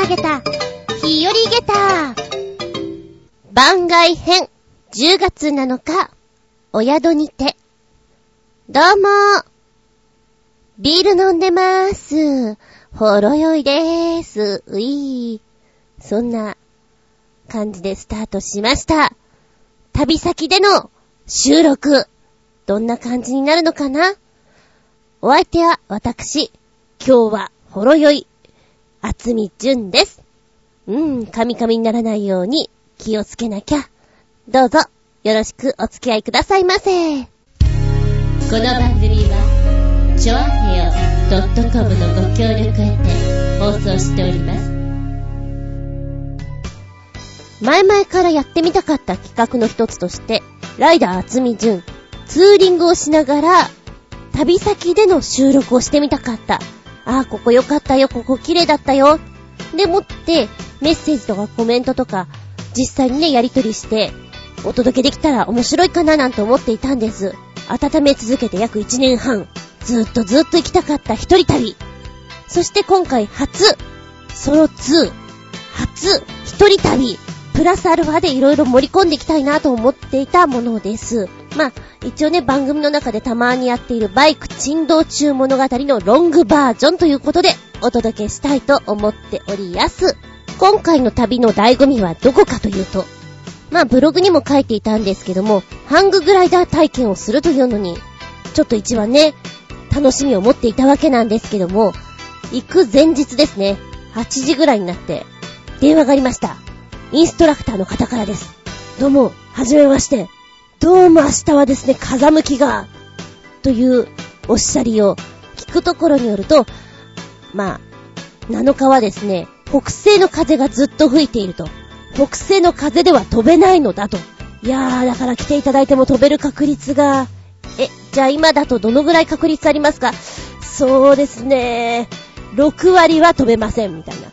投げた、日和げた。番外編、10月7日、お宿にて。どうもビール飲んでまーす。ほろ酔いでーす。ういー。そんな感じでスタートしました。旅先での収録。どんな感じになるのかなお相手は私、今日はほろ酔い、厚み純です。うん、カミカミにならないように気をつけなきゃ。どうぞ、よろしくお付き合いくださいませ。この番組は、ちょあへよ .com のご協力へて放送しております。前々からやってみたかった企画の一つとして、ライダー厚み純、ツーリングをしながら、旅先での収録をしてみたかった。ああ、ここ良かったよ、ここ綺麗だったよ。でもって、メッセージとかコメントとか、実際にね、やりとりして、お届けできたら面白いかななんて思っていたんです。温め続けて約1年半、ずっとずっと行きたかった一人旅。そして今回初、ソロ2、初、一人旅。プラスアルファで色々盛り込んでいきたいなと思っていたものです。まあ、一応ね、番組の中でたまにやっているバイク珍道中物語のロングバージョンということで、お届けしたいと思っておりやす。今回の旅の醍醐味はどこかというと、まあブログにも書いていたんですけども、ハンググライダー体験をするというのに、ちょっと一番ね、楽しみを持っていたわけなんですけども、行く前日ですね、8時ぐらいになって、電話がありました。インストラクターの方からです。どうも、はじめまして。どうも明日はですね、風向きが、というおっしゃりを聞くところによると、まあ、7日はですね、北西の風がずっと吹いていると。北西の風では飛べないのだと。いやー、だから来ていただいても飛べる確率が、え、じゃあ今だとどのぐらい確率ありますか？そうですね、6割は飛べません、みたいな。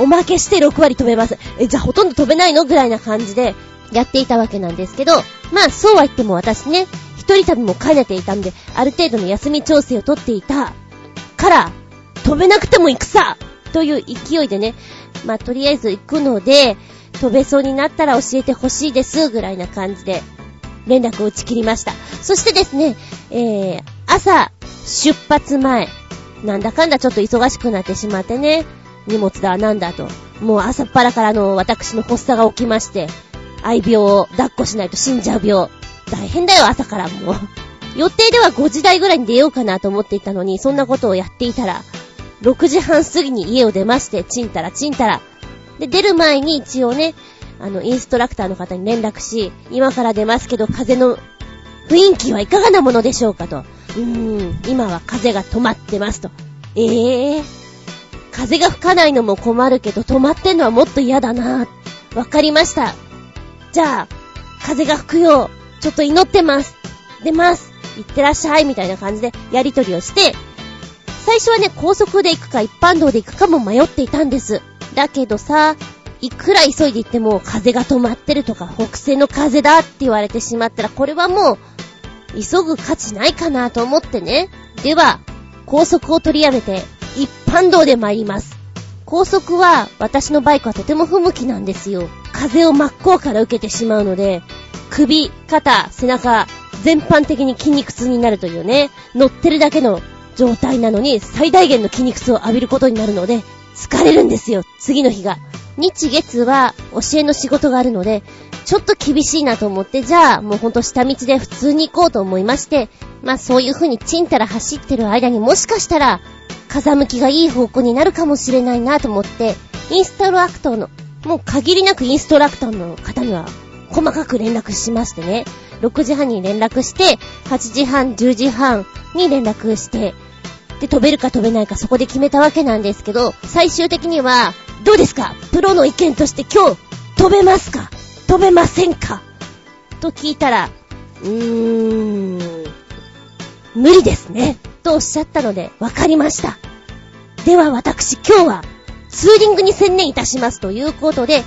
おまけして6割飛べます。え、じゃあほとんど飛べないの？ぐらいな感じでやっていたわけなんですけど、まあそうは言っても私ね、一人旅も兼ねていたんで、ある程度の休み調整をとっていたから、飛べなくても行くさという勢いでね、まあとりあえず行くので、飛べそうになったら教えてほしいですぐらいな感じで連絡を打ち切りました。そしてですね、えー、朝出発前、なんだかんだちょっと忙しくなってしまってね、荷物だなんだと。もう朝っぱらからの私の発作が起きまして、愛病を抱っこしないと死んじゃう病。大変だよ、朝からもう。予定では5時台ぐらいに出ようかなと思っていたのに、そんなことをやっていたら、6時半過ぎに家を出まして、ちんたらちんたら。で、出る前に一応ね、あの、インストラクターの方に連絡し、今から出ますけど、風の雰囲気はいかがなものでしょうかと。うーん、今は風が止まってますと。ええー、風が吹かないのも困るけど、止まってんのはもっと嫌だな。わかりました。じゃあ、風が吹くよう、ちょっと祈ってます。出ます。行ってらっしゃい。みたいな感じでやりとりをして、最初はね、高速で行くか一般道で行くかも迷っていたんです。だけどさ、いくら急いで行っても風が止まってるとか北西の風だって言われてしまったらこれはもう急ぐ価値ないかなと思ってね。では、高速を取りやめて一般道で参ります。高速は私のバイクはとても不向きなんですよ。風を真っ向から受けてしまうので、首、肩、背中、全般的に筋肉痛になるというね、乗ってるだけの状態なのに最大限の筋肉痛を浴びることになるので、疲れるんですよ、次の日が。日月は教えの仕事があるので、ちょっと厳しいなと思って、じゃあもうほんと下道で普通に行こうと思いまして、まあそういう風にチンタラ走ってる間にもしかしたら、風向きがいい方向になるかもしれないなと思って、インストラクターの、もう限りなくインストラクターの方には細かく連絡しましてね、6時半に連絡して、8時半、10時半に連絡して、で飛べるか飛べないかそこで決めたわけなんですけど、最終的には、どうですか？プロの意見として今日、飛べますか？飛べませんか？と聞いたら、うーん、無理ですね。とおっしゃったので、わかりました。では私今日は、ツーリングに専念いたしますということで、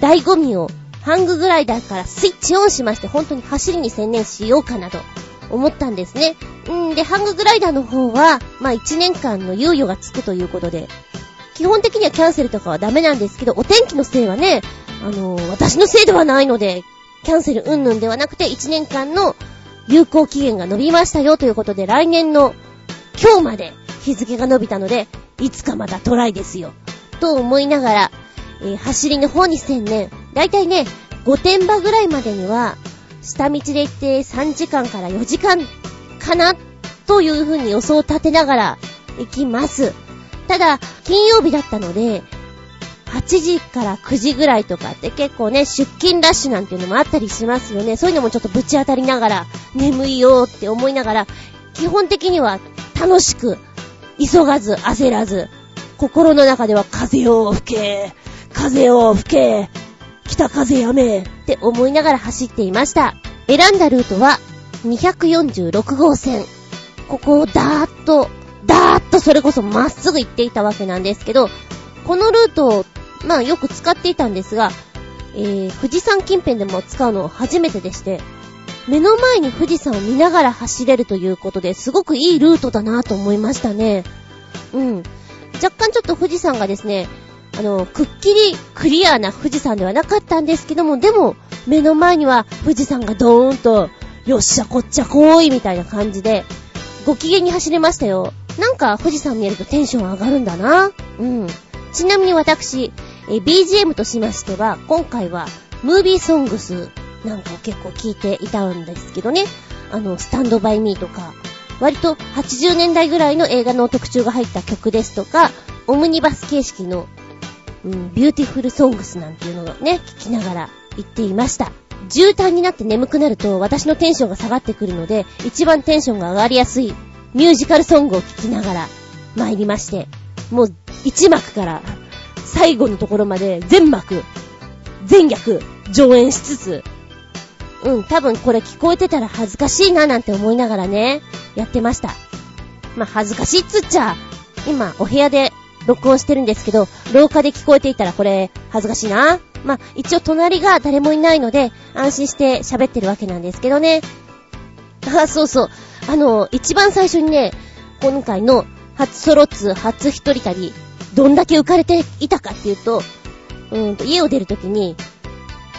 醍醐味をハンググライダーからスイッチオンしまして、本当に走りに専念しようかなと思ったんですね。うんで、ハンググライダーの方は、まあ1年間の猶予がつくということで、基本的にはキャンセルとかはダメなんですけど、お天気のせいはね、あのー、私のせいではないので、キャンセルうんぬんではなくて1年間の有効期限が伸びましたよということで、来年の今日まで日付が伸びたので、いつかまたトライですよ。と思いながら、えー、走りの方に専念。だいたいね、御殿場ぐらいまでには、下道で行って3時間から4時間かなという風に予想を立てながら行きます。ただ、金曜日だったので、8時から9時ぐらいとかって結構ね、出勤ラッシュなんていうのもあったりしますよね。そういうのもちょっとぶち当たりながら、眠いよって思いながら、基本的には楽しく、急がず、焦らず、心の中では風を吹け、風を吹け、北風やめって思いながら走っていました。選んだルートは246号線。ここをダーッと、ダーッとそれこそまっすぐ行っていたわけなんですけど、このルートを、まあよく使っていたんですが、えー、富士山近辺でも使うの初めてでして、目の前に富士山を見ながら走れるということで、すごくいいルートだなと思いましたね。うん。若干ちょっと富士山がですね、あの、くっきりクリアな富士山ではなかったんですけども、でも、目の前には富士山がドーンと、よっしゃ、こっちゃ来いみたいな感じで、ご機嫌に走れましたよ。なんか富士山見えるとテンション上がるんだな。うん。ちなみに私、BGM としましては、今回は、ムービーソングスなんかを結構聞いていたんですけどね。あの、スタンドバイミーとか、割と80年代ぐらいの映画の特注が入った曲ですとか、オムニバス形式の、うん、ビューティフルソングスなんていうのをね、聞きながら行っていました。渋滞になって眠くなると私のテンションが下がってくるので、一番テンションが上がりやすいミュージカルソングを聴きながら参りまして、もう1幕から最後のところまで全幕、全逆上演しつつ、うん、多分これ聞こえてたら恥ずかしいななんて思いながらね、やってました。まあ、恥ずかしいっつっちゃ、今お部屋で録音してるんですけど、廊下で聞こえていたらこれ恥ずかしいな。まあ、一応隣が誰もいないので、安心して喋ってるわけなんですけどね。あ、そうそう。あの、一番最初にね、今回の初ソロツ初一人旅、どんだけ浮かれていたかっていうと、うんと、家を出るときに、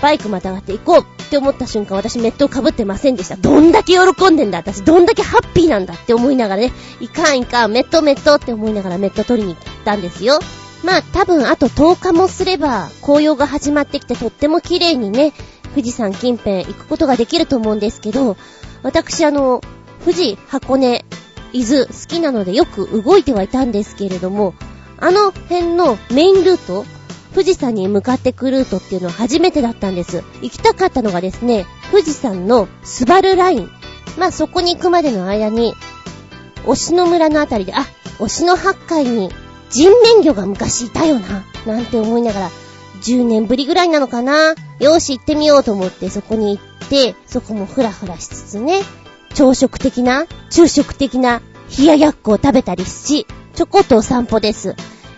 バイクまたがって行こうって思った瞬間、私メットを被ってませんでした。どんだけ喜んでんだ私、どんだけハッピーなんだって思いながらね、いかんいかん、メットメットって思いながらメット取りに行ったんですよ。まあ多分あと10日もすれば紅葉が始まってきてとっても綺麗にね、富士山近辺行くことができると思うんですけど、私あの、富士、箱根、伊豆好きなのでよく動いてはいたんですけれども、あの辺のメインルート、富士山に向かってくルートっていうのは初めてだったんです。行きたかったのがですね、富士山のスバルライン。まあそこに行くまでの間に、押野村のあたりで、あ、押野八海に人面魚が昔いたよな、なんて思いながら、10年ぶりぐらいなのかなよーし行ってみようと思ってそこに行って、そこもふらふらしつつね、朝食的な、昼食的な冷ややっこを食べたりし、ちょこっとお散歩です。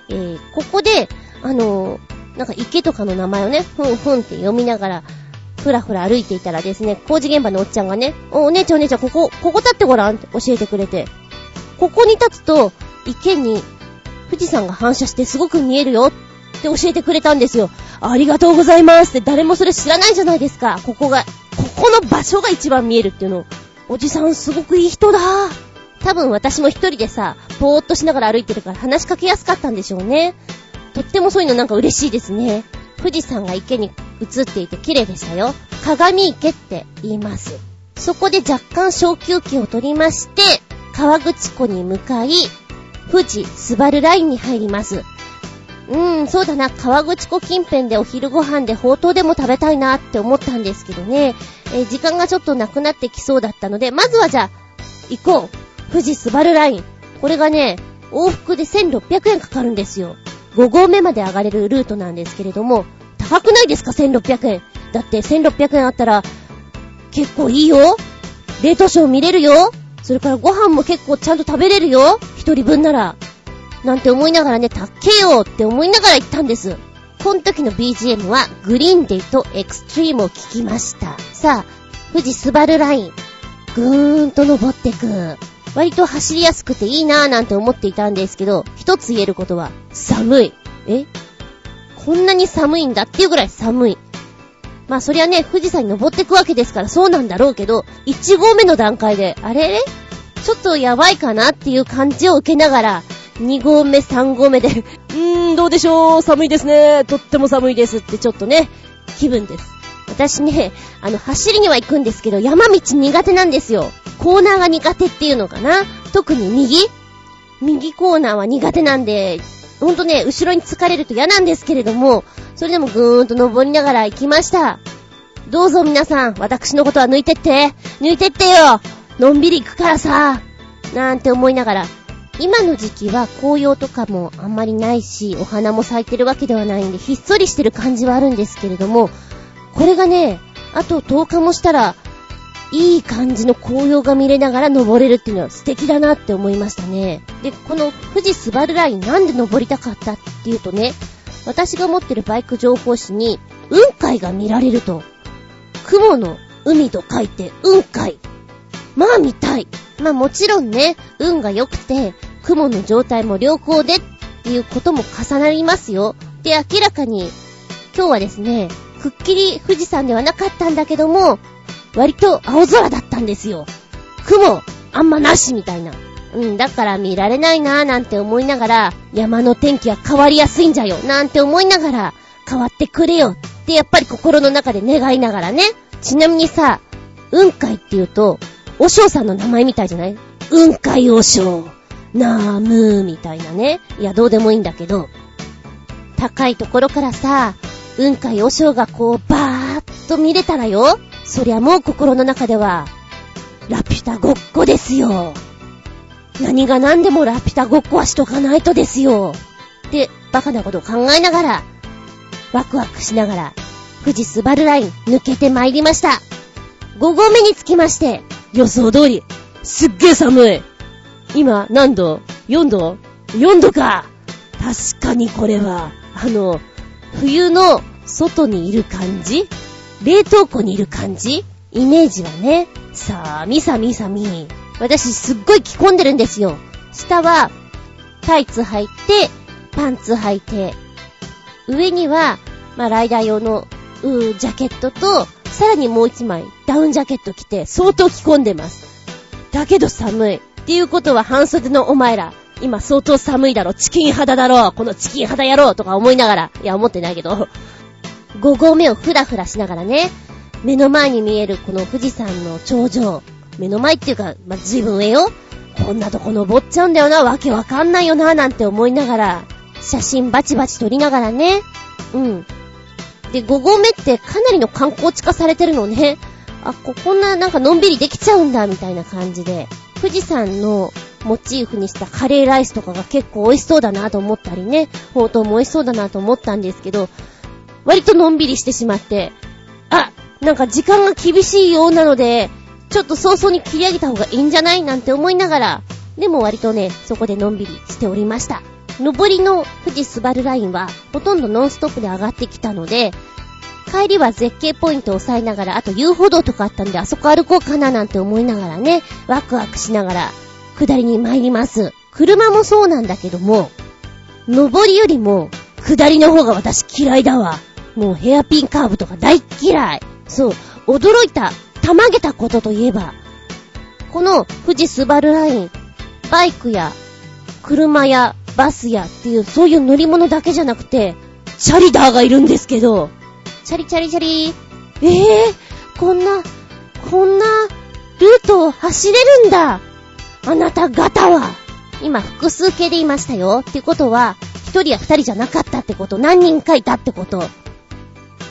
えー、ここで、あの、なんか池とかの名前をね、ふんふんって読みながら、ふらふら歩いていたらですね、工事現場のおっちゃんがね、お、お姉ちゃんお姉ちゃん、ここ、ここ立ってごらんって教えてくれて、ここに立つと、池に富士山が反射してすごく見えるよって教えてくれたんですよ。ありがとうございますって誰もそれ知らないじゃないですか。ここが、ここの場所が一番見えるっていうの。おじさんすごくいい人だ。多分私も一人でさ、ぼーっとしながら歩いてるから話しかけやすかったんでしょうね。とってもそういうのなんか嬉しいですね。富士山が池に映っていて綺麗でしたよ。鏡池って言います。そこで若干小休憩を取りまして、川口湖に向かい、富士スバルラインに入ります。うーん、そうだな、川口湖近辺でお昼ご飯でほうとうでも食べたいなって思ったんですけどね、えー、時間がちょっとなくなってきそうだったので、まずはじゃあ、行こう。富士スバルライン。これがね、往復で1600円かかるんですよ。5合目まで上がれるルートなんですけれども、高くないですか ?1600 円。だって1600円あったら、結構いいよ。冷凍ショー見れるよ。それからご飯も結構ちゃんと食べれるよ。一人分なら。なんて思いながらね、たっけよって思いながら行ったんです。この時の BGM はグリーンデイとエクストリームを聴きました。さあ、富士スバルライン。ぐーんと登ってく。割と走りやすくていいなぁなんて思っていたんですけど、一つ言えることは、寒い。え？こんなに寒いんだっていうぐらい寒い。まあそりゃね、富士山に登ってくわけですからそうなんだろうけど、1合目の段階で、あれ？ちょっとやばいかなっていう感じを受けながら、2合目、3合目で うーん、どうでしょう、寒いですね、とっても寒いですってちょっとね、気分です。私ね、あの、走りには行くんですけど、山道苦手なんですよ。コーナーが苦手っていうのかな。特に右。右コーナーは苦手なんで、ほんとね、後ろに疲れると嫌なんですけれども、それでもぐーんと登りながら行きました。どうぞ皆さん、私のことは抜いてって、抜いてってよ。のんびり行くからさ。なんて思いながら、今の時期は紅葉とかもあんまりないし、お花も咲いてるわけではないんで、ひっそりしてる感じはあるんですけれども、これがね、あと10日もしたら、いい感じの紅葉が見れながら登れるっていうのは素敵だなって思いましたね。で、この富士スバルラインなんで登りたかったっていうとね、私が持ってるバイク情報誌に、雲海が見られると。雲の海と書いて雲海。まあ見たい。まあもちろんね、運が良くて、雲の状態も良好でっていうことも重なりますよ。で、明らかに、今日はですね、くっきり富士山ではなかったんだけども、割と青空だったんですよ。雲、あんまなしみたいな。うん、だから見られないなぁなんて思いながら、山の天気は変わりやすいんじゃよ、なんて思いながら、変わってくれよってやっぱり心の中で願いながらね。ちなみにさ、雲海って言うと、お尚さんの名前みたいじゃない？雲海お尚、なーむーみたいなね。いや、どうでもいいんだけど、高いところからさ、雲海お尚がこう、バーっと見れたらよ。そりゃもう心の中では、ラピュタごっこですよ。何が何でもラピュタごっこはしとかないとですよ。ってバカなことを考えながら、ワクワクしながら、富士スバルライン抜けて参りました。5合目に着きまして、予想通り、すっげえ寒い。今、何度 ?4 度 ?4 度か。確かにこれは、あの、冬の外にいる感じ？冷凍庫にいる感じ？イメージはね。さあ、みさみさみ。私すっごい着込んでるんですよ。下は、タイツ履いて、パンツ履いて、上には、まあ、ライダー用の、うー、ジャケットと、さらにもう一枚、ダウンジャケット着て、相当着込んでます。だけど寒い。っていうことは半袖のお前ら、今相当寒いだろ、チキン肌だろ、このチキン肌やろとか思いながら、いや思ってないけど、5合目をふらふらしながらね、目の前に見えるこの富士山の頂上、目の前っていうか、まあ、随分上よ。こんなとこ登っちゃうんだよな、わけわかんないよな、なんて思いながら、写真バチバチ撮りながらね。うん。で、5合目ってかなりの観光地化されてるのね。あ、こ、こんななんかのんびりできちゃうんだ、みたいな感じで。富士山のモチーフにしたカレーライスとかが結構美味しそうだなと思ったりね、ほうとうも美味しそうだなと思ったんですけど、割とのんびりしてしまって、あ、なんか時間が厳しいようなので、ちょっと早々に切り上げた方がいいんじゃないなんて思いながら、でも割とね、そこでのんびりしておりました。上りの富士スバルラインはほとんどノンストップで上がってきたので、帰りは絶景ポイントを押さえながら、あと遊歩道とかあったんで、あそこ歩こうかななんて思いながらね、ワクワクしながら、下りに参ります。車もそうなんだけども、上りよりも、下りの方が私嫌いだわ。もうヘアピンカーブとか大嫌い。そう、驚いた、たまげたことといえば、この富士スバルライン、バイクや、車や、バスやっていう、そういう乗り物だけじゃなくて、チャリダーがいるんですけど、チャリチャリチャリ、ええー、こんな、こんな、ルートを走れるんだ。あなた方は。今複数形で言いましたよ。ってことは、一人や二人じゃなかったってこと。何人かいたってこと。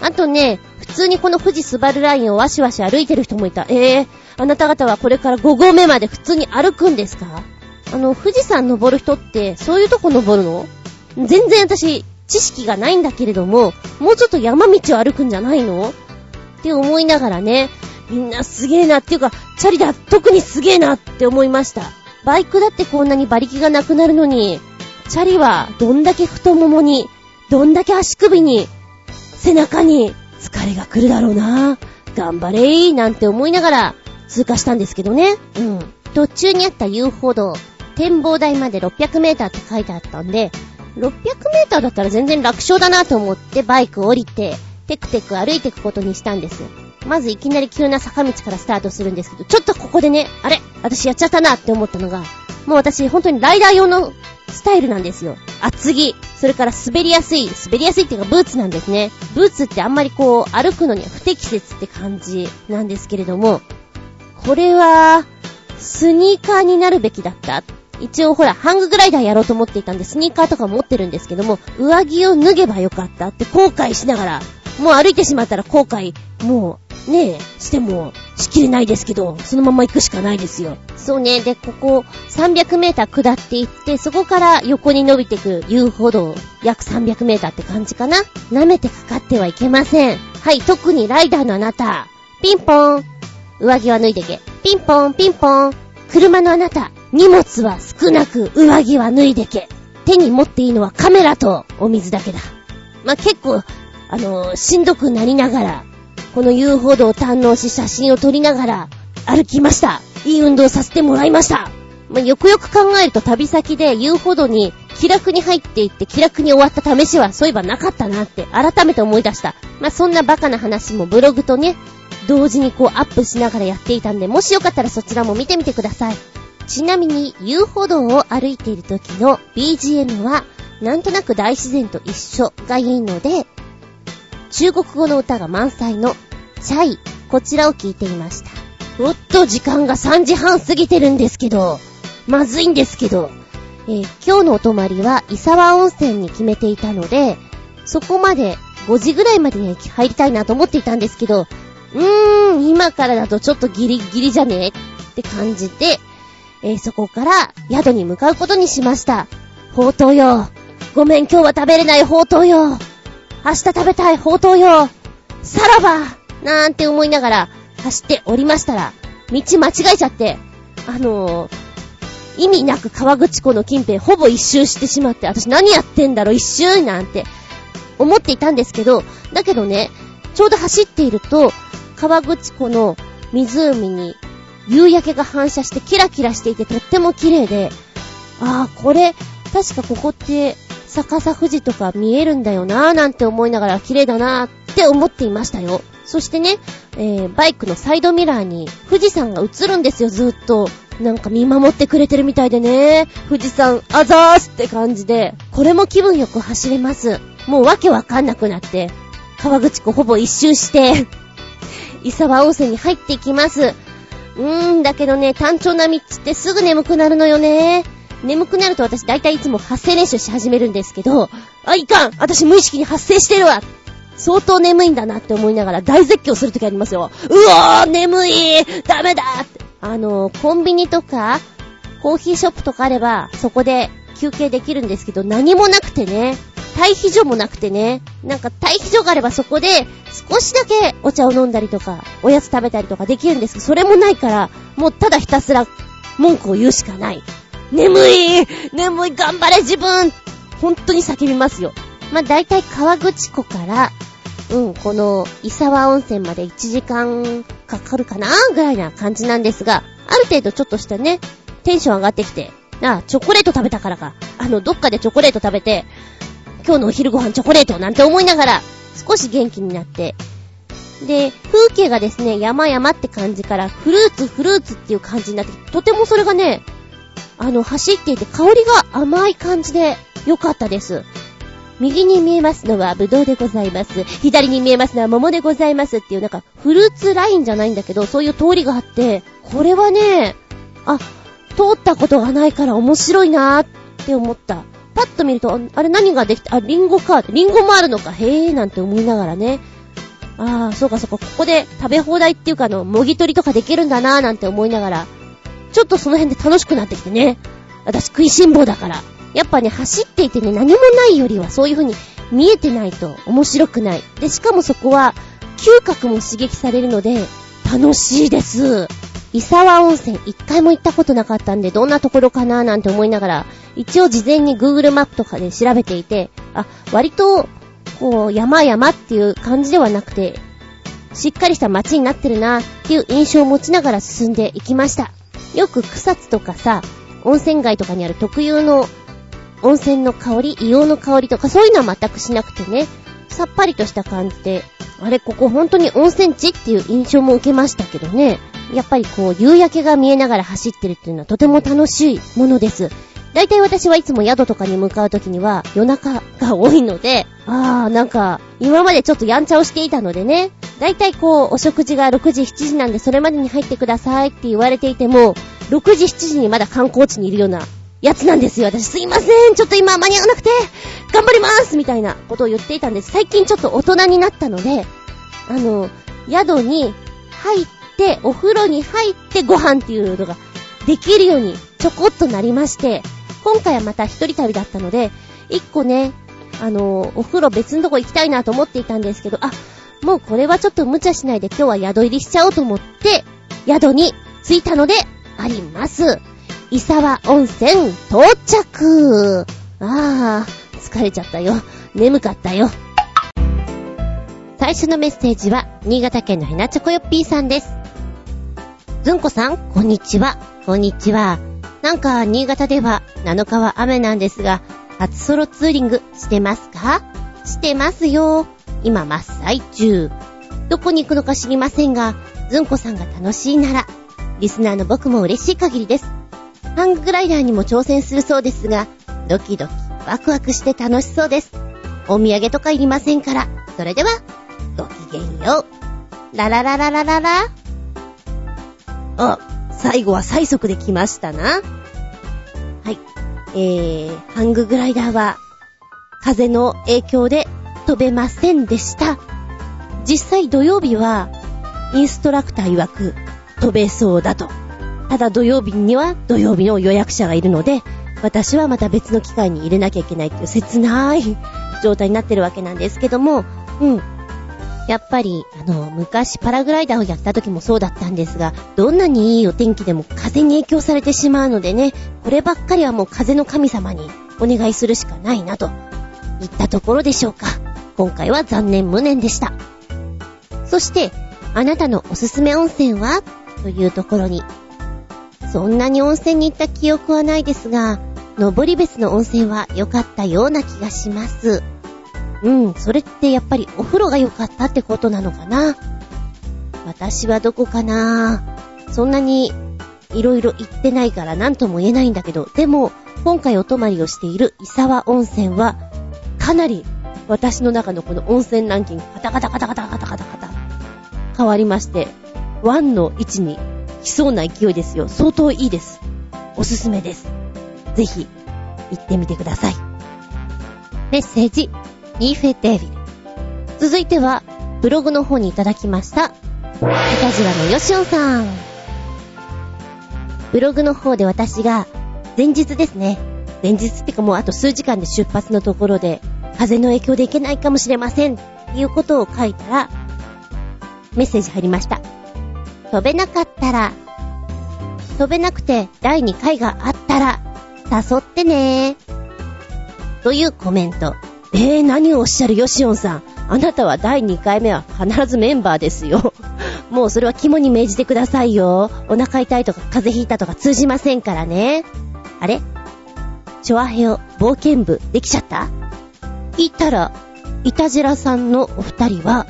あとね、普通にこの富士スバルラインをワシワシ歩いてる人もいた。ええー、あなた方はこれから5合目まで普通に歩くんですか？あの、富士山登る人って、そういうとこ登るの？全然私、知識がないんだけれども、もうちょっと山道を歩くんじゃないの？って思いながらね、みんなすげえなっていうか、チャリだ、特にすげえなって思いました。バイクだってこんなに馬力がなくなるのに、チャリはどんだけ太ももに、どんだけ足首に、背中に疲れが来るだろうな。頑張れーなんて思いながら通過したんですけどね。うん。途中にあった遊歩道、展望台まで600メーターって書いてあったんで、600メーターだったら全然楽勝だなと思ってバイク降りて、テクテク歩いていくことにしたんです。まずいきなり急な坂道からスタートするんですけど、ちょっとここでね、あれ私やっちゃったなって思ったのが、もう私本当にライダー用のスタイルなんですよ。厚着。それから滑りやすい。滑りやすいっていうかブーツなんですね。ブーツってあんまりこう歩くのには不適切って感じなんですけれども、これは、スニーカーになるべきだった。一応ほら、ハンググライダーやろうと思っていたんで、スニーカーとか持ってるんですけども、上着を脱げばよかったって後悔しながら、もう歩いてしまったら後悔、もう、ねえ、しても、しきれないですけど、そのまま行くしかないですよ。そうね、で、ここ、300メーター下っていって、そこから横に伸びてく遊歩道、約300メーターって感じかな舐めてかかってはいけません。はい、特にライダーのあなた、ピンポーン。上着は脱いでけ。ピンポン、ピンポン。車のあなた、荷物は少なく、上着は脱いでけ。手に持っていいのはカメラとお水だけだ。まあ、結構、あのー、しんどくなりながら、この遊歩道を堪能し写真を撮りながら歩きました。いい運動させてもらいました。まあ、よくよく考えると旅先で遊歩道に気楽に入っていって気楽に終わった試しはそういえばなかったなって改めて思い出した。まあ、そんなバカな話もブログとね、同時にこうアップしながらやっていたんで、もしよかったらそちらも見てみてください。ちなみに遊歩道を歩いている時の BGM は、なんとなく大自然と一緒がいいので、中国語の歌が満載のチャイ、こちらを聞いていました。おっと、時間が3時半過ぎてるんですけど、まずいんですけど、えー、今日のお泊まりは、伊沢温泉に決めていたので、そこまで5時ぐらいまでに入りたいなと思っていたんですけど、うーん、今からだとちょっとギリギリじゃねって感じで、えー、そこから宿に向かうことにしました。ほうとうよ。ごめん、今日は食べれないほうとうよ。明日食べたいほうとうよ。さらばなんて思いながら走っておりましたら、道間違えちゃって、あのー、意味なく川口湖の近辺ほぼ一周してしまって、私何やってんだろ一周なんて思っていたんですけど、だけどね、ちょうど走っていると、川口湖の湖に夕焼けが反射してキラキラしていてとっても綺麗で、ああ、これ、確かここって逆さ富士とか見えるんだよなぁなんて思いながら綺麗だなぁって思っていましたよ。そしてね、えー、バイクのサイドミラーに富士山が映るんですよ、ずっと。なんか見守ってくれてるみたいでね。富士山、あざーすって感じで、これも気分よく走れます。もうわけわかんなくなって、川口湖ほぼ一周して 伊沢温泉に入っていきます。うーん、だけどね、単調な道ってすぐ眠くなるのよね。眠くなると私大体いつも発声練習し始めるんですけど、あ、いかん私無意識に発声してるわ相当眠いんだなって思いながら大絶叫するときありますよ。うわー眠いダメだ。あの、コンビニとか、コーヒーショップとかあれば、そこで休憩できるんですけど、何もなくてね。退避所もなくてね、なんか退避所があればそこで少しだけお茶を飲んだりとか、おやつ食べたりとかできるんですけど、それもないから、もうただひたすら文句を言うしかない。眠い眠い頑張れ自分本当に叫びますよ。まあ、大体川口湖から、うん、この、伊沢温泉まで1時間かかるかなぐらいな感じなんですが、ある程度ちょっとしたね、テンション上がってきて、あ、チョコレート食べたからか。あの、どっかでチョコレート食べて、今日のお昼ご飯チョコレートなんて思いながら、少し元気になって、で、風景がですね、山々って感じから、フルーツ、フルーツっていう感じになって、とてもそれがね、あの、走っていて香りが甘い感じで良かったです。右に見えますのはブドウでございます。左に見えますのは桃でございますっていうなんかフルーツラインじゃないんだけど、そういう通りがあって、これはね、あ、通ったことがないから面白いなーって思った。パッと見ると、あれ何ができた？あ、リンゴか。リンゴもあるのか。へえーなんて思いながらね。ああ、そうかそうか。ここで食べ放題っていうかの、もぎ取りとかできるんだなーなんて思いながら、ちょっとその辺で楽しくなってきてね。私食いしん坊だから。やっぱね、走っていてね、何もないよりはそういう風に見えてないと面白くない。で、しかもそこは、嗅覚も刺激されるので、楽しいです。伊沢温泉一回も行ったことなかったんで、どんなところかなーなんて思いながら、一応事前に Google マップとかで調べていて、あ、割と、こう、山々っていう感じではなくて、しっかりした街になってるなっていう印象を持ちながら進んでいきました。よく草津とかさ、温泉街とかにある特有の温泉の香り、硫黄の香りとかそういうのは全くしなくてね、さっぱりとした感じで、あれ、ここ本当に温泉地っていう印象も受けましたけどね。やっぱりこう、夕焼けが見えながら走ってるっていうのはとても楽しいものです。大体私はいつも宿とかに向かうときには夜中が多いので、あーなんか今までちょっとやんちゃをしていたのでね、大体こうお食事が6時7時なんでそれまでに入ってくださいって言われていても、6時7時にまだ観光地にいるようなやつなんですよ。私すいません。ちょっと今間に合わなくて、頑張りますみたいなことを言っていたんです。最近ちょっと大人になったので、あの、宿に入って、お風呂に入ってご飯っていうのができるようにちょこっとなりまして、今回はまた一人旅だったので、一個ね、あの、お風呂別のとこ行きたいなと思っていたんですけど、あ、もうこれはちょっと無茶しないで今日は宿入りしちゃおうと思って、宿に着いたのであります。伊沢温泉到着あー、疲れちゃったよ。眠かったよ。最初のメッセージは、新潟県のひなちょこよっぴーさんです。ずんこさん、こんにちは。こんにちは。なんか、新潟では7日は雨なんですが、初ソロツーリングしてますか？してますよ。今真っ最中。どこに行くのか知りませんが、ずんこさんが楽しいなら、リスナーの僕も嬉しい限りです。ハンググライダーにも挑戦するそうですが、ドキドキ、ワクワクして楽しそうです。お土産とかいりませんから。それでは、ごきげんよう。ラララララララ。あ、最後は最速で来ましたな。はい。えー、ハンググライダーは、風の影響で飛べませんでした。実際土曜日は、インストラクター曰く飛べそうだと。ただ土曜日には土曜日の予約者がいるので、私はまた別の機会に入れなきゃいけないっていう切ない状態になってるわけなんですけども、うん。やっぱり、あの、昔パラグライダーをやった時もそうだったんですが、どんなにいいお天気でも風に影響されてしまうのでね、こればっかりはもう風の神様にお願いするしかないなと、言ったところでしょうか。今回は残念無念でした。そして、あなたのおすすめ温泉は？というところに、そんなに温泉に行った記憶はないですが、登別の温泉は良かったような気がします。うん、それってやっぱりお風呂が良かったってことなのかな？私はどこかな？そんなに色々行ってないから何とも言えないんだけど、でも、今回お泊まりをしている伊沢温泉は、かなり私の中のこの温泉ランキング、カタカタカタカタカタカタカタ、変わりまして、ワンの位置に来そうな勢いですよ。相当いいです。おすすめです。ぜひ、行ってみてください。メッセージ、ニーフェデービル。続いては、ブログの方にいただきました。いたじらのよしおんさん。ブログの方で私が、前日ですね。前日ってかもうあと数時間で出発のところで、風の影響で行けないかもしれません。っていうことを書いたら、メッセージ入りました。飛べなかったら、飛べなくて第2回があったら、誘ってねー。というコメント。えー、何をおっしゃる？ヨシオンさん。あなたは第2回目は必ずメンバーですよ。もうそれは肝に銘じてくださいよ。お腹痛いとか風邪ひいたとか通じませんからね。あれ？チョアヘオ冒険部できちゃった？言ったら、イタジラさんのお二人は、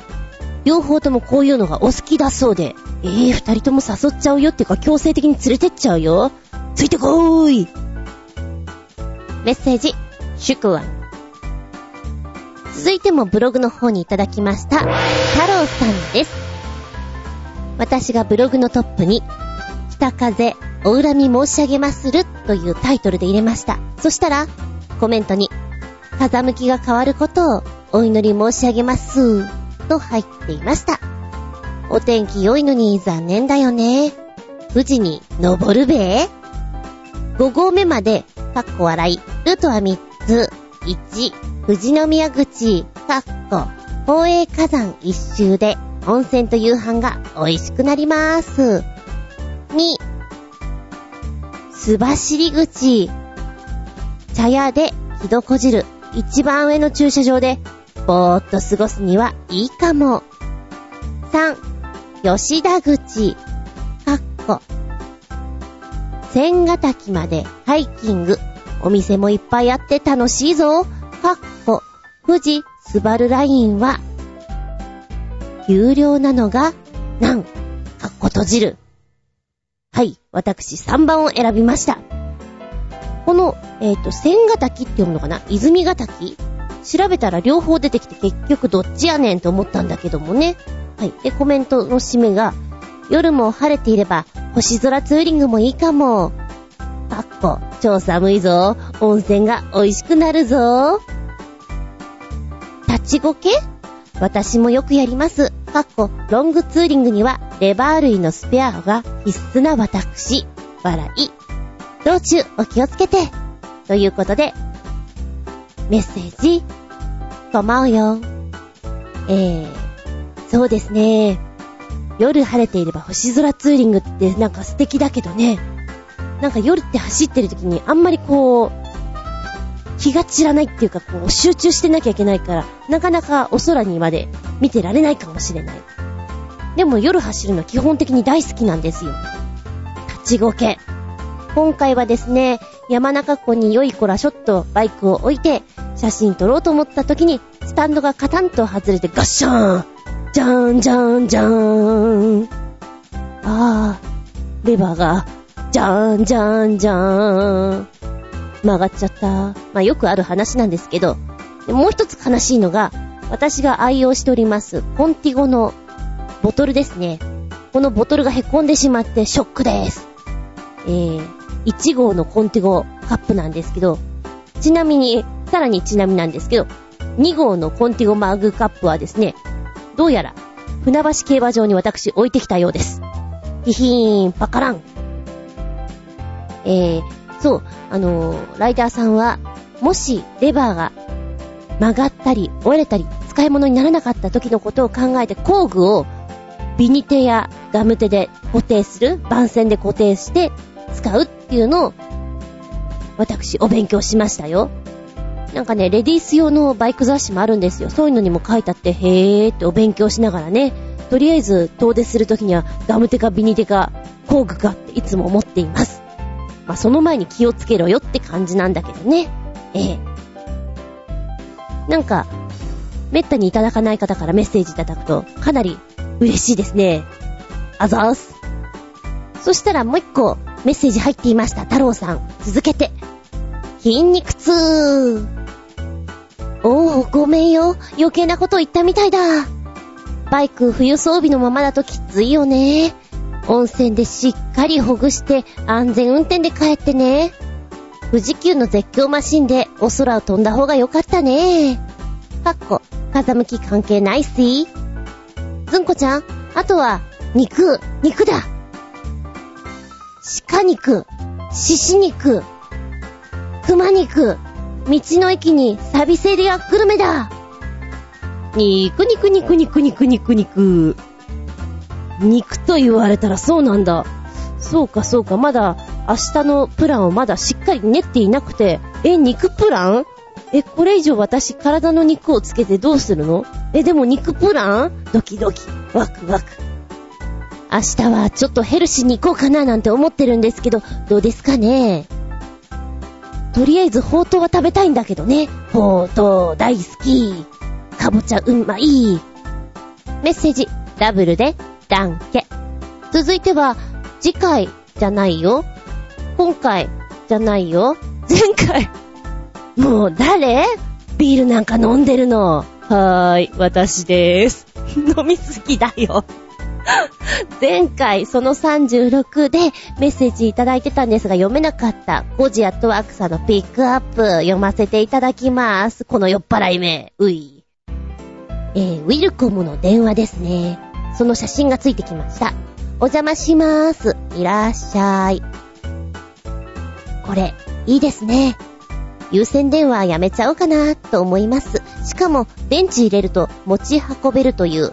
両方ともこういうのがお好きだそうで、えー、二人とも誘っちゃうよっていうか強制的に連れてっちゃうよ。ついてこーいメッセージ、祝ワン。続いてもブログの方にいただきました、太郎さんです。私がブログのトップに、北風、お恨み申し上げまするというタイトルで入れました。そしたら、コメントに、風向きが変わることをお祈り申し上げます、と入っていました。お天気良いのに残念だよね。富士に登るべ ?5 合目まで、かっこ笑い、ルートは3つ。1、富士宮口、かっこ、宝永火山一周で温泉と夕飯が美味しくなります。2、須走口、茶屋で木戸こ汁、一番上の駐車場で、ぼーっと過ごすにはいいかも。3、吉田口、かっこ、千ヶ滝までハイキング。お店もいっぱいあって楽しいぞ。かっこ、富士スバルラインは、有料なのが、なん、かっこ閉じる。はい、私3番を選びました。この、えっ、ー、と、千ヶ滝って読むのかな？泉ヶ滝調べたら両方出てきて結局どっちやねんと思ったんだけどもね。はい。で、コメントの締めが、夜も晴れていれば、星空ツーリングもいいかも。かっこ、超寒いぞ。温泉が美味しくなるぞ。立ちゴケ私もよくやります。かっこ、ロングツーリングには、レバー類のスペアが必須な私。笑い。道中、お気をつけて。ということで、メッセージ、とまうよ。えー、そうですね。夜晴れていれば星空ツーリングってなんか素敵だけどね。なんか夜って走ってる時にあんまりこう、気が散らないっていうかこう集中してなきゃいけないから、なかなかお空にまで見てられないかもしれない。でも夜走るの基本的に大好きなんですよ。立ちごけ。今回はですね、山中湖に良い子らショットバイクを置いて、写真撮ろうと思った時に、スタンドがカタンと外れてガッシャーンじゃーんじゃーんじゃーん。あー、レバーが、じゃーんじゃーんじゃーん。曲がっちゃった。まあよくある話なんですけど、もう一つ悲しいのが、私が愛用しております、コンティゴのボトルですね。このボトルが凹んでしまってショックです。えー、1号のコンティゴカップなんですけど、ちなみに、さらにちなみなんですけど、2号のコンティゴマグカップはですね、どうやら、船橋競馬場に私置いてきたようです。ヒヒーン、パカラン。えー、そう、あのー、ライダーさんは、もし、レバーが曲がったり、折れたり、使い物にならなかった時のことを考えて工具をビニテやガムテで固定する、番線で固定して使うっていうのを、私、お勉強しましたよ。なんかね、レディース用のバイク雑誌もあるんですよ。そういうのにも書いてあって、へーってお勉強しながらね、とりあえず遠出するときにはガムテかビニテか工具かっていつも思っています。まあ、その前に気をつけろよって感じなんだけどね。ええ。なんか、めったにいただかない方からメッセージいただくと、かなり嬉しいですね。あざーす。そしたらもう一個メッセージ入っていました。太郎さん。続けて。筋肉痛。おー、ごめんよ。余計なこと言ったみたいだ。バイク冬装備のままだときついよね。温泉でしっかりほぐして安全運転で帰ってね。富士急の絶叫マシンでお空を飛んだ方がよかったね。かっこ、風向き関係ないっすい。ずんこちゃん、あとは、肉、肉だ。鹿肉、獅子肉、熊肉、道の駅にサビセリアグルメだ。肉肉肉肉肉肉。肉。肉と言われたらそうなんだ。そうかそうか、まだ明日のプランをまだしっかり練っていなくて、え、肉プラン？え、これ以上私体の肉をつけてどうするの？え、でも肉プラン？ドキドキ、ワクワク。明日はちょっとヘルシーに行こうかななんて思ってるんですけど、どうですかね？とりあえずほうとうは食べたいんだけどね。ほうとう大好き。かぼちゃうんまい。メッセージ、ダブルで、ダンケ。続いては、次回じゃないよ。今回じゃないよ。前回。もう誰？ビールなんか飲んでるの。はーい、私でーす。飲みすぎだよ。前回その36でメッセージいただいてたんですが読めなかったゴジアットワークさんのピックアップ読ませていただきます。この酔っ払い目。うい。えー、ウィルコムの電話ですね。その写真がついてきました。お邪魔しまーす。いらっしゃい。これ、いいですね。有線電話やめちゃおうかなと思います。しかも、電池入れると持ち運べるという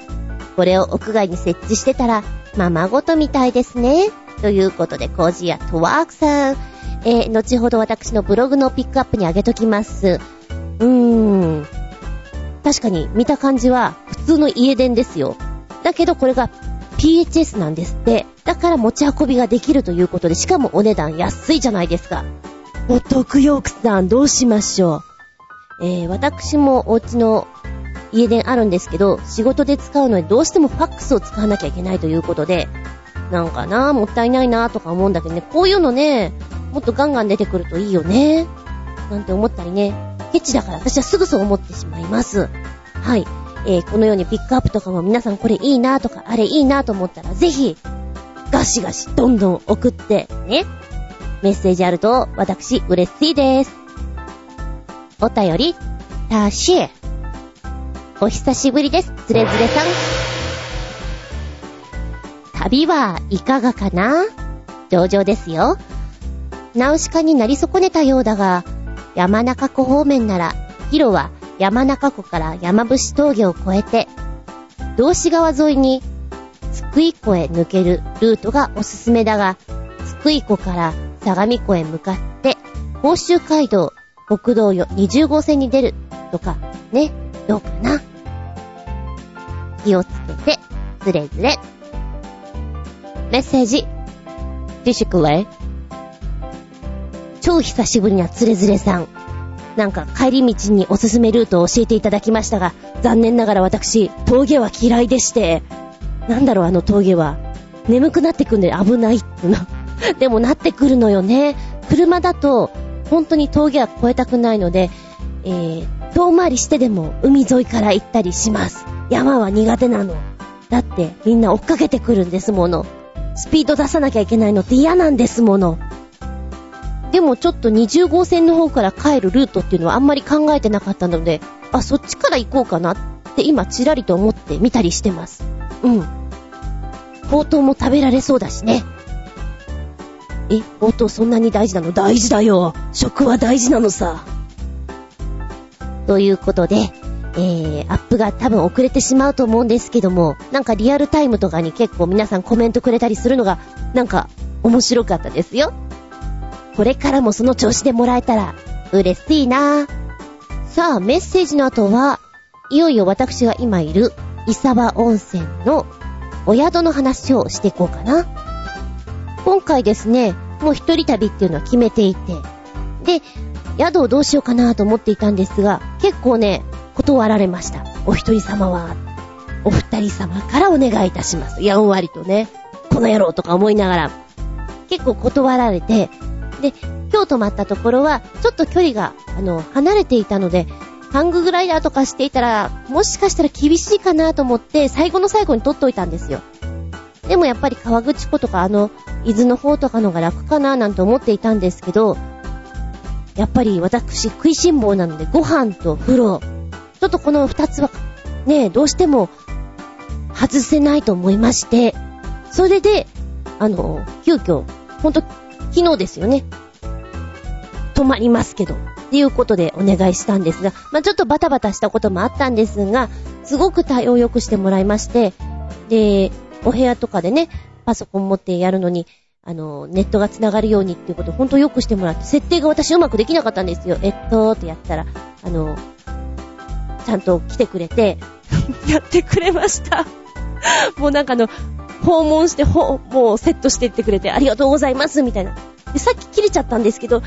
これを屋外に設置してたら、ままごとみたいですね。ということで、コージアトワークさん。えー、後ほど私のブログのピックアップにあげときます。うーん。確かに見た感じは普通の家電ですよ。だけどこれが PHS なんですって。だから持ち運びができるということで、しかもお値段安いじゃないですか。お得よ、奥さん、どうしましょう。えー、私もお家の家電あるんですけど、仕事で使うのにどうしてもファックスを使わなきゃいけないということで、なんかな、もったいないなとか思うんだけどね、こういうのね、もっとガンガン出てくるといいよね。なんて思ったりね、ケチだから私はすぐそう思ってしまいます。はい。えー、このようにピックアップとかも皆さんこれいいなとか、あれいいなと思ったら、ぜひ、ガシガシどんどん送って、ね。メッセージあると、私、嬉しいです。お便り、たしえ。お久しぶりです、つれづれさん。旅はいかがかな？上々ですよ。ナウシカになり損ねたようだが、山中湖方面なら、ヒロは山中湖から山伏峠を越えて、道志川沿いに津久井湖へ抜けるルートがおすすめだが、津久井湖から相模湖へ向かって、甲州街道、国道よ20号線に出るとか、ね、どうかな？気をつけて、ずれずれ。メッセージ。ティッシュくれ。超久しぶりなつれづれさん。なんか帰り道におすすめルートを教えていただきましたが、残念ながら私、峠は嫌いでして、なんだろうあの峠は。眠くなってくんで危ないっての。でもなってくるのよね。車だと、本当に峠は越えたくないので、えー、遠回りしてでも海沿いから行ったりします。山は苦手なの。だってみんな追っかけてくるんですもの。スピード出さなきゃいけないのって嫌なんですもの。でもちょっと20号線の方から帰るルートっていうのはあんまり考えてなかったので、あ、そっちから行こうかなって今ちらりと思って見たりしてます。うん。ほうとうも食べられそうだしね。え、ほうとうそんなに大事なの？大事だよ。食は大事なのさ。ということで、えー、アップが多分遅れてしまうと思うんですけども、なんかリアルタイムとかに結構皆さんコメントくれたりするのが、なんか面白かったですよ。これからもその調子でもらえたら嬉しいなさあ、メッセージの後は、いよいよ私が今いる伊沢温泉のお宿の話をしていこうかな。今回ですね、もう一人旅っていうのは決めていて、で、宿をどうしようかなと思っていたんですが、結構ね、断られました。お一人様は、お二人様からお願いいたします。やんわりとね、この野郎とか思いながら、結構断られて、で、今日泊まったところは、ちょっと距離が、あの、離れていたので、ハンググライダーとかしていたら、もしかしたら厳しいかなと思って、最後の最後に撮っといたんですよ。でもやっぱり川口湖とかあの、伊豆の方とかのが楽かななんて思っていたんですけど、やっぱり私食いしん坊なのでご飯と風呂、ちょっとこの二つは、ね、どうしても外せないと思いまして、それで、あの、急遽、ほんと昨日ですよね。泊まりますけど。っていうことでお願いしたんですが、まあ、ちょっとバタバタしたこともあったんですが、すごく対応良くしてもらいまして、で、お部屋とかでね、パソコン持ってやるのに、あの、ネットが繋がるようにっていうことをほんと良くしてもらって、設定が私うまくできなかったんですよ。えっと、ってやったら、あの、ちゃんと来てくれて、やってくれました。もうなんかあの、訪問して、ほ、もうセットしてってくれてありがとうございます、みたいな。で、さっき切れちゃったんですけど、あ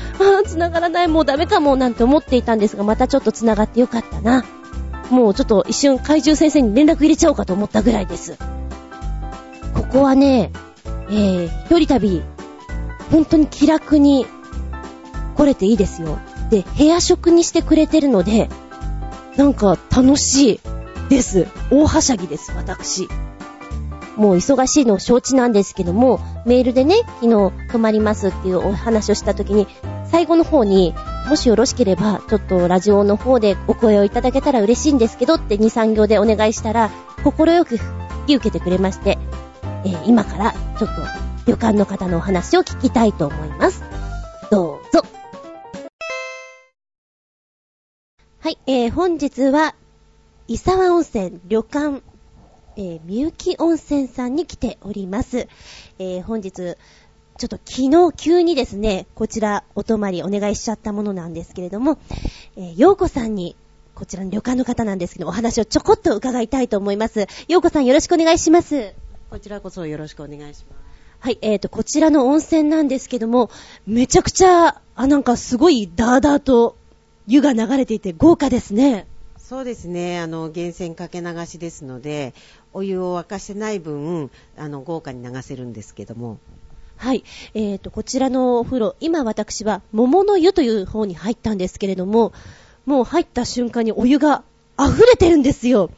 あ、繋がらない、もうダメかも、なんて思っていたんですが、またちょっと繋がってよかったな。もうちょっと一瞬怪獣先生に連絡入れちゃおうかと思ったぐらいです。ここはね、えー、一人旅、本当に気楽に来れていいですよ。で、部屋食にしてくれてるので、なんか楽しいです。大はしゃぎです、私。もう忙しいの承知なんですけども、メールでね、昨日泊まりますっていうお話をした時に、最後の方に、もしよろしければ、ちょっとラジオの方でお声をいただけたら嬉しいんですけどって2、3行でお願いしたら、心よく引き受けてくれまして、えー、今からちょっと旅館の方のお話を聞きたいと思います。どうぞ。はい、えー、本日は、伊沢温泉旅館えー、みゆき温泉さんに来ております。えー、本日、ちょっと昨日急にですね、こちらお泊まりお願いしちゃったものなんですけれども、えー、ようこさんに、こちらの旅館の方なんですけど、お話をちょこっと伺いたいと思います。ようこさんよろしくお願いします。こちらこそよろしくお願いします。はい、えーと、こちらの温泉なんですけども、めちゃくちゃ、あ、なんかすごいダーダーと湯が流れていて豪華ですね。そうですね、あの、源泉かけ流しですので、お湯を沸かしてない分、あの、豪華に流せるんですけども。はい、えーと、こちらのお風呂、今私は桃の湯という方に入ったんですけれども、もう入った瞬間にお湯が溢れてるんですよ。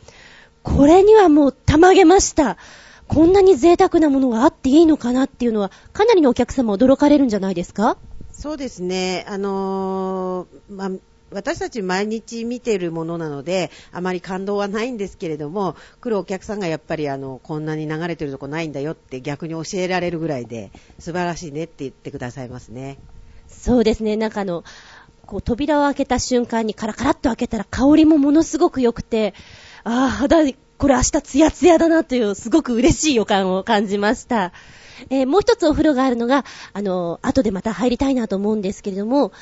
これにはもうたまげました。こんなに贅沢なものがあっていいのかなっていうのは、かなりのお客様驚かれるんじゃないですか？そうですね、あのーまあ、私たち毎日見てるものなので、あまり感動はないんですけれども、来るお客さんがやっぱりあの、こんなに流れてるとこないんだよって逆に教えられるぐらいで、素晴らしいねって言ってくださいますね。そうですね、なんかあの、こう扉を開けた瞬間にカラカラっと開けたら香りもものすごく良くて、ああ、肌、これ明日ツヤツヤだなというすごく嬉しい予感を感じました。えーもう一つお風呂があるのが、あの、後でまた入りたいなと思うんですけれども、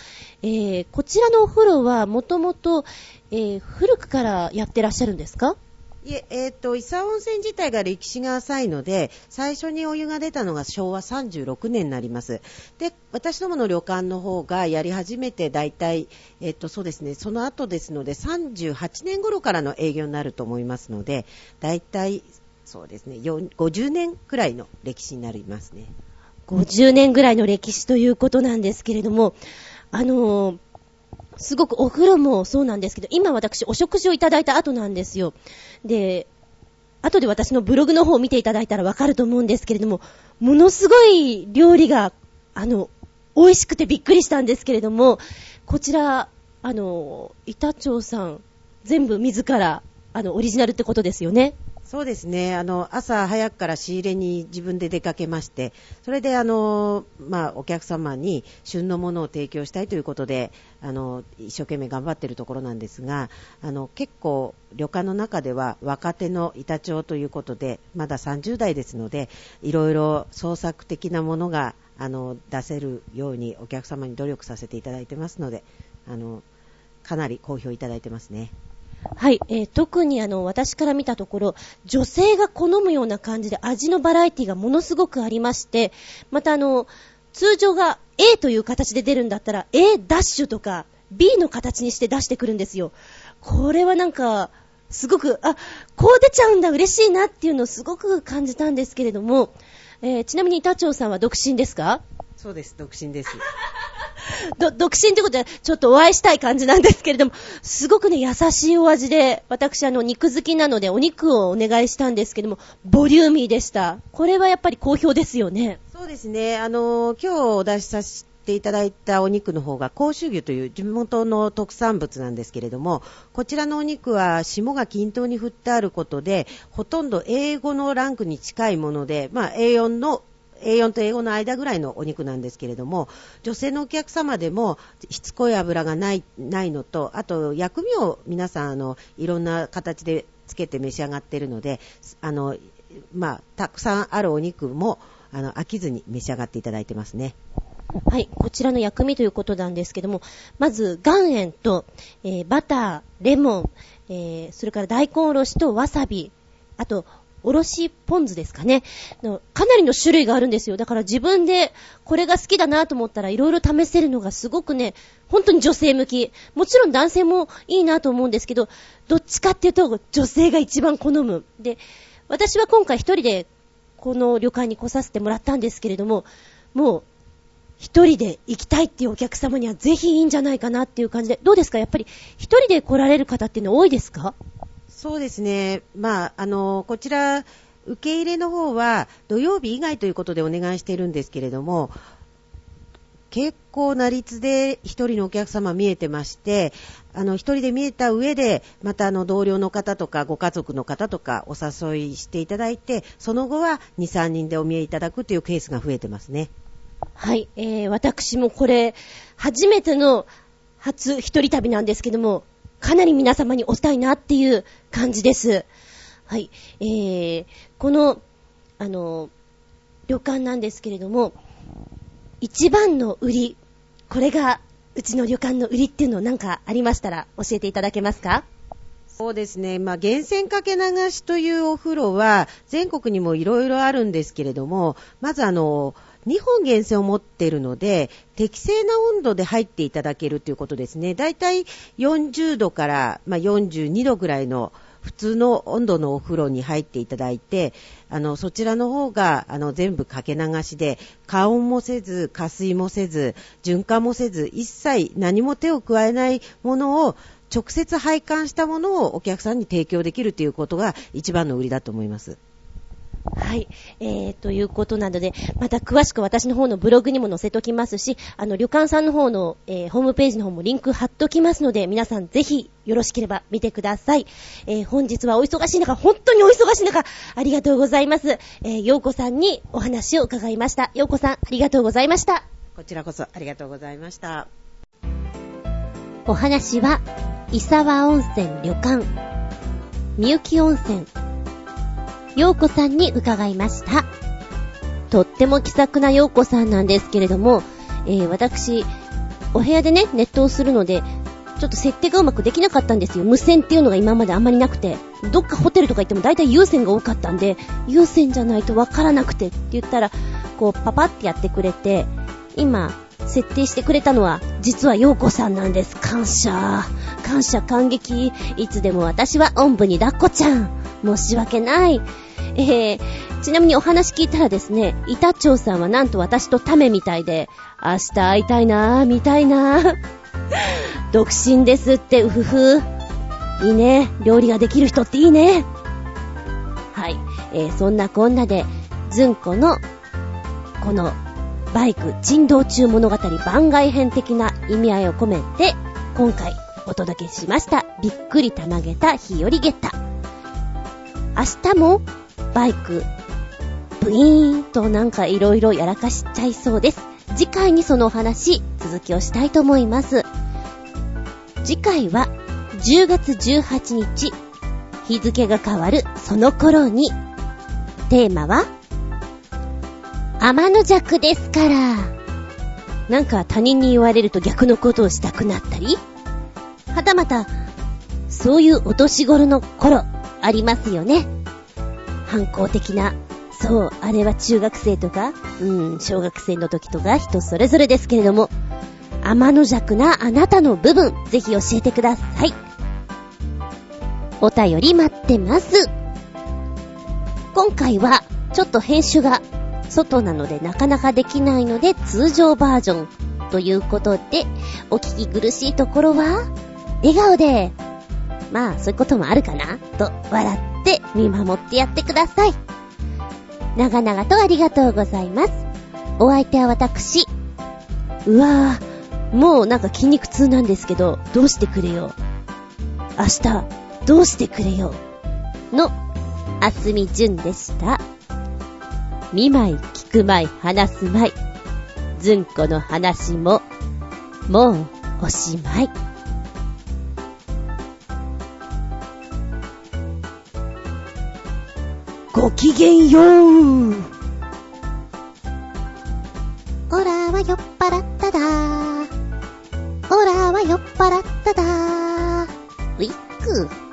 えーこちらのお風呂はもともと、えー古くからやってらっしゃるんですか？いえ、えっ、と、伊佐温泉自体が歴史が浅いので、最初にお湯が出たのが昭和36年になります。で、私どもの旅館の方がやり始めて大体、えっ、と、そうですね、その後ですので、38年頃からの営業になると思いますので、大体、そうですね、50年くらいの歴史になりますね。50年ぐらいの歴史ということなんですけれども、あのーすごくお風呂もそうなんですけど、今私お食事をいただいた後なんですよ。で、後で私のブログの方を見ていただいたらわかると思うんですけれども、ものすごい料理が、あの、美味しくてびっくりしたんですけれども、こちら、あの、板長さん、全部自ら、あの、オリジナルってことですよね。そうですね、あの朝早くから仕入れに自分で出かけまして、それであの、まあ、お客様に旬のものを提供したいということで、あの一生懸命頑張っているところなんですが、あの結構、旅館の中では若手の板長ということで、まだ30代ですので、いろいろ創作的なものがあの出せるようにお客様に努力させていただいてますので、あのかなり好評いただいてますね。はい、えー特にあの、私から見たところ、女性が好むような感じで味のバラエティがものすごくありまして、またあの、通常が A という形で出るんだったら、A ダッシュとか B の形にして出してくるんですよ。これはなんか、すごく、あ、こう出ちゃうんだ、嬉しいなっていうのをすごく感じたんですけれども、えーちなみに板長さんは独身ですか？そうです、独身です。独身ということで、ちょっとお会いしたい感じなんですけれども、すごくね、優しいお味で、私、あの、肉好きなので、お肉をお願いしたんですけども、ボリューミーでした。これはやっぱり好評ですよね。そうですね、あの今日お出しさせていただいたお肉の方が甲州牛という地元の特産物なんですけれども、こちらのお肉は霜が均等に振ってあることで、ほとんど英語のランクに近いもので、まあ、A4 の A4 と英語の間ぐらいのお肉なんですけれども、女性のお客様でもしつこい油がないないのと、あと薬味を皆さんあのいろんな形でつけて召し上がっているので、あのまあ、たくさんあるお肉もあの飽きずに召し上がっていただいてますね。はい、こちらの薬味ということなんですけども、まず、岩塩と、えーバター、レモン、えーそれから大根おろしとわさび、あと、おろしポン酢ですかね。かなりの種類があるんですよ。だから自分でこれが好きだなと思ったらいろいろ試せるのがすごくね、本当に女性向き。もちろん男性もいいなと思うんですけど、どっちかっていうと女性が一番好む。で、私は今回一人でこの旅館に来させてもらったんですけれども、もう一人で行きたいっていうお客様にはぜひいいんじゃないかなっていう感じで、どうですか？やっぱり一人で来られる方っていうのは多いですか？そうですね、まあ、あのこちら、受け入れの方は土曜日以外ということでお願いしているんですけれども、結構な率で一人のお客様見えてまして、あの一人で見えた上で、またあの同僚の方とかご家族の方とかお誘いしていただいて、その後は2、3人でお見えいただくというケースが増えてますね。はい、えー、私もこれ、初めての初一人旅なんですけども、かなり皆様におしたいなっていう感じです。はい、えー、この、あの、旅館なんですけれども、一番の売り、これがうちの旅館の売りっていうのなんかありましたら教えていただけますか？そうですね。まあ、源泉かけ流しというお風呂は、全国にもいろいろあるんですけれども、まずあの、2本源泉を持っているので、適正な温度で入っていただけるということですね。だいたい40度から、まあ、42度ぐらいの普通の温度のお風呂に入っていただいて、あの、そちらの方が、あの、全部かけ流しで、加温もせず、加水もせず、循環もせず、一切何も手を加えないものを、直接配管したものをお客さんに提供できるということが一番の売りだと思います。はい。えー、ということなので、また詳しく私の方のブログにも載せときますし、あの、旅館さんの方の、えー、ホームページの方もリンク貼っときますので、皆さんぜひよろしければ見てください。えー、本日はお忙しい中、本当にお忙しい中、ありがとうございます。えー、ようこさんにお話を伺いました。ようこさん、ありがとうございました。こちらこそありがとうございました。お話は、伊沢温泉旅館、みゆき温泉、ようこさんに伺いました。とっても気さくなようこさんなんですけれども、えー、私、お部屋でね、ネットをするので、ちょっと設定がうまくできなかったんですよ。無線っていうのが今まであんまりなくて。どっかホテルとか行っても大体有線が多かったんで、有線じゃないとわからなくてって言ったら、こうパパってやってくれて、今、設定してくれたのは、実は陽子さんなんです。感謝。感謝感激。いつでも私はおんぶに抱っこちゃん。申し訳ない。えー、ちなみにお話聞いたらですね、板長さんはなんと私とタメみたいで、明日会いたいなぁ、見たいなぁ。独身ですって、うふふ。いいね。料理ができる人っていいね。はい。えー、そんなこんなで、ずんこの、この、バイク珍道中物語番外編的な意味合いを込めて、今回お届けしました。びっくりたまげた日和ゲッタ。明日もバイク、ブイーンとなんか色々やらかしちゃいそうです。次回にそのお話、続きをしたいと思います。次回は、10月18日、日付が変わるその頃に、テーマは、天の弱ですから。なんか他人に言われると逆のことをしたくなったり、はたまた、そういうお年頃の頃、ありますよね。反抗的な。そう、あれは中学生とか、うん、小学生の時とか人それぞれですけれども、天の弱なあなたの部分、ぜひ教えてください。お便り待ってます。今回は、ちょっと編集が外なのでなかなかできないので通常バージョンということで、お聞き苦しいところは、笑顔で、まあそういうこともあるかな？と笑って見守ってやってください。長々とありがとうございます。お相手は私。うわぁ、もうなんか筋肉痛なんですけど、どうしてくれよ？明日、どうしてくれよ？の、あすみじゅんでした。見舞い、聞く舞い、話す舞い。ずんこの話も、もう、おしまい。ごきげんよう。オラは酔っ払っただオラは酔っ払っただウィッグ。